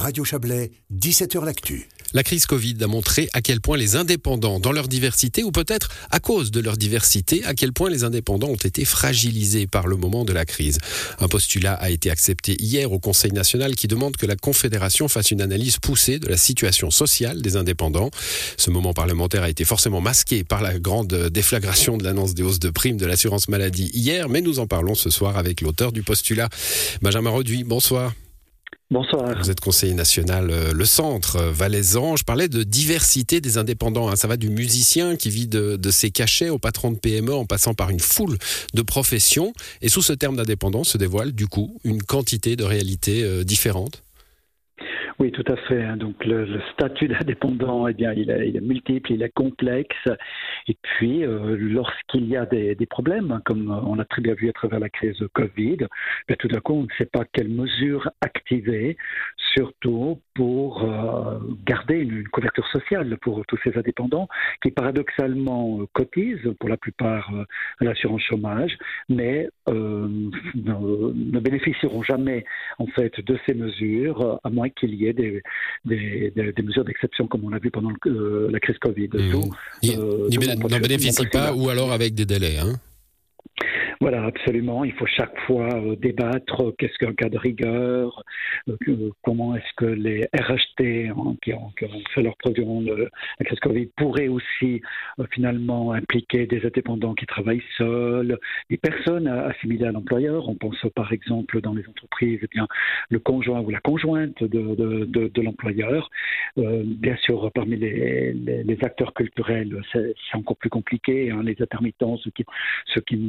Radio Chablais, 17h L'Actu. La crise Covid a montré à quel point les indépendants, dans leur diversité, ou peut-être à cause de leur diversité, à quel point les indépendants ont été fragilisés par le moment de la crise. Un postulat a été accepté hier au Conseil national qui demande que la Confédération fasse une analyse poussée de la situation sociale des indépendants. Ce moment parlementaire a été forcément masqué par la grande déflagration de l'annonce des hausses de primes de l'assurance maladie hier, mais nous en parlons ce soir avec l'auteur du postulat, Benjamin Reduit. Bonsoir. Bonsoir. Vous êtes conseiller national euh, Le Centre euh, Valaisan. Je parlais de diversité des indépendants. Hein. Ça va du musicien qui vit de, ses cachets au patron de PME en passant par une foule de professions. Et sous ce terme d'indépendant se dévoile du coup une quantité de réalités euh, différentes. Oui, tout à fait. Hein. Donc le, statut d'indépendant, eh bien, il est, multiple, il est complexe. Et puis, euh, lorsqu'il y a des, problèmes, hein, comme on a très bien vu à travers la crise Covid, ben, tout d'un coup, on ne sait pas quelles mesures activer, surtout pour euh, garder une, couverture sociale pour tous ces indépendants qui, paradoxalement, euh, cotisent pour la plupart à l'assurance chômage, mais ne, ne, bénéficieront jamais en fait de ces mesures, à moins qu'il y ait des, des, mesures d'exception comme on l'a vu pendant euh, la crise Covid. Mmh. Euh, n'en bénéficie pas ou alors avec des délais. Hein voilà, absolument. Il faut chaque fois euh, débattre euh, qu'est-ce qu'un cas de rigueur, euh, comment est-ce que les RHT hein, qui, ont, fait leur durant la Covid pourraient aussi finalement impliquer des indépendants qui travaillent seuls, des personnes assimilées à l'employeur. On pense par exemple dans les entreprises, eh bien, le conjoint ou la conjointe de, de, l'employeur. bien sûr, parmi les, les, acteurs culturels, c'est encore plus compliqué. Hein, les intermittents, ceux qui, ceux qui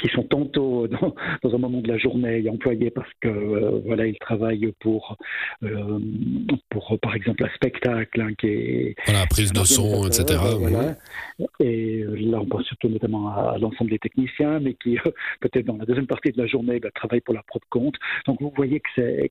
qui sont tantôt dans, dans, un moment de la journée employés parce que euh, voilà ils travaillent pour euh, pour par exemple un spectacle hein, qui est voilà prise de son etc voilà. et là on pense surtout notamment à, l'ensemble des techniciens mais qui peut-être dans la deuxième partie de la journée bah, travaillent pour leur propre compte. Donc vous voyez que c'est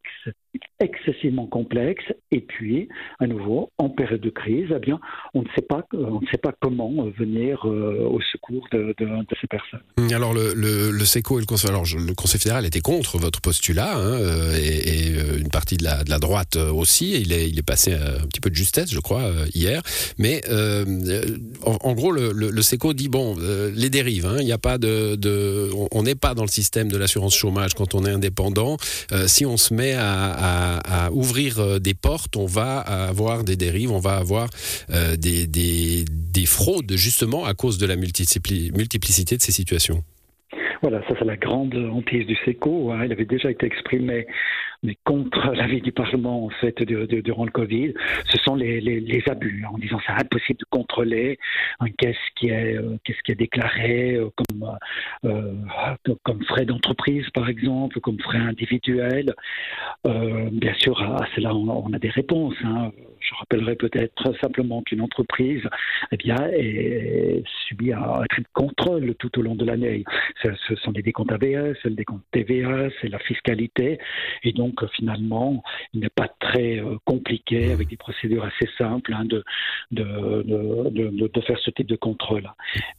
excessivement complexe. Et puis à nouveau en période de crise eh bien on ne sait pas on ne sait pas comment venir au secours de, de, de ces personnes. Alors le, le, SECO et le Conseil, alors le Conseil fédéral était contre votre postulat hein, euh, et, euh, une partie de la, droite euh, aussi. Il est, passé un petit peu de justesse, je crois, hier. Mais en, gros, le, SECO dit bon, les dérives. Hein, il n'y a pas de, on n'est pas dans le système de l'assurance chômage quand on est indépendant. si on se met à, ouvrir des portes, on va avoir des dérives, on va avoir des fraudes justement à cause de la multiplicité de ces situations. Voilà, ça c'est la grande hantise du SECO. Hein. Il avait déjà été exprimé mais contre l'avis du Parlement en fait durant le Covid, ce sont les, les, les abus, en disant c'est impossible de contrôler hein, qu'est-ce qui est euh, qu'est-ce qui est déclaré euh, comme euh, comme frais d'entreprise par exemple, comme frais individuels. Bien sûr, à, cela on, a des réponses. Hein. Je rappellerai peut-être simplement qu'une entreprise, eh bien, est, subit un, un contrôle tout au long de l'année. Ce, sont des décomptes ABS, le décompte TVA, c'est la fiscalité, et donc donc finalement, il n'est pas très euh, compliqué avec des procédures assez simples hein, de, de, faire ce type de contrôle.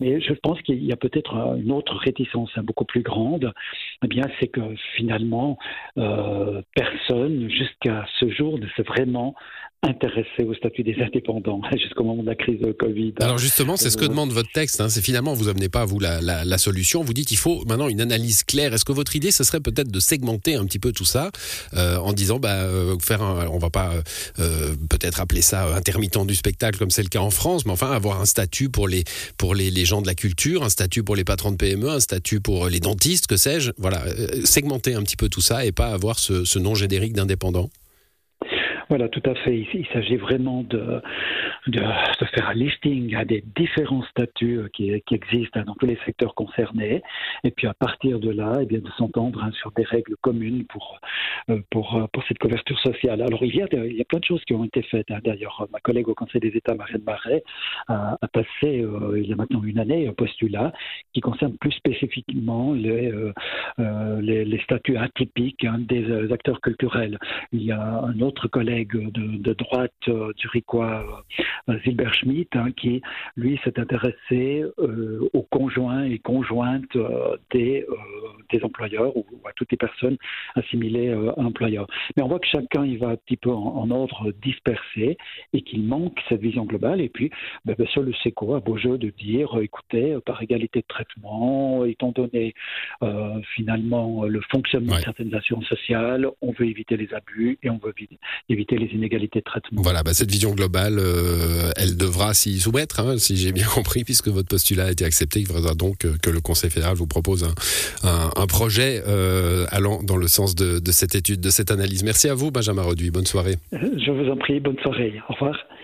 Mais je pense qu'il y a peut-être une autre réticence hein, beaucoup plus grande. Eh bien, c'est que finalement, euh, personne jusqu'à ce jour ne s'est vraiment intéressé au statut des indépendants jusqu'au moment de la crise de Covid. Alors justement, c'est ce que euh, demande votre texte. Hein. C'est finalement, vous amenez pas vous la, la, solution. Vous dites qu'il faut maintenant une analyse claire. Est-ce que votre idée, ce serait peut-être de segmenter un petit peu tout ça euh, en disant, bah, euh, faire, un, on va pas peut-être appeler ça intermittent du spectacle comme c'est le cas en France, mais enfin avoir un statut pour les pour les, les, gens de la culture, un statut pour les patrons de PME, un statut pour les dentistes, que sais-je. Voilà, segmenter un petit peu tout ça et pas avoir ce, ce nom générique d'indépendant. Voilà, tout à fait. Il, s'agit vraiment de, de, faire un listing à des différents statuts euh, qui, existent dans tous les secteurs concernés, et puis à partir de là, eh bien, de s'entendre hein, sur des règles communes pour, euh, pour, euh, pour cette couverture sociale. Alors il y a, il y a plein de choses qui ont été faites. Hein. D'ailleurs, ma collègue au Conseil des États, Marianne Marais, a, a passé il y a maintenant une année un postulat qui concerne plus spécifiquement les, les, statuts atypiques hein, des acteurs culturels. Il y a un autre collègue de, droite euh, zurichois euh, Zilber Schmidt, hein, qui lui s'est intéressé euh, aux conjoints et conjointes euh, des, euh, employeurs ou, à toutes les personnes assimilées euh, à employeurs. Mais on voit que chacun il va un petit peu en, ordre dispersé et qu'il manque cette vision globale. Et puis, ben, bien sûr, le SECO a beau jeu de dire, euh, écoutez, euh, par égalité de traitement, étant donné euh, finalement le fonctionnement Ouais. de certaines assurances sociales, on veut éviter les abus et on veut vi- éviter les inégalités de traitement. Voilà, bah, cette vision globale, euh, elle devra s'y soumettre, hein, si j'ai bien compris, puisque votre postulat a été accepté. Il faudra donc euh, que le Conseil fédéral vous propose un, un, un projet euh, allant dans le sens de, de cette étude, de cette analyse. Merci à vous, Benjamin Reduit. Bonne soirée. Je vous en prie, bonne soirée. Au revoir.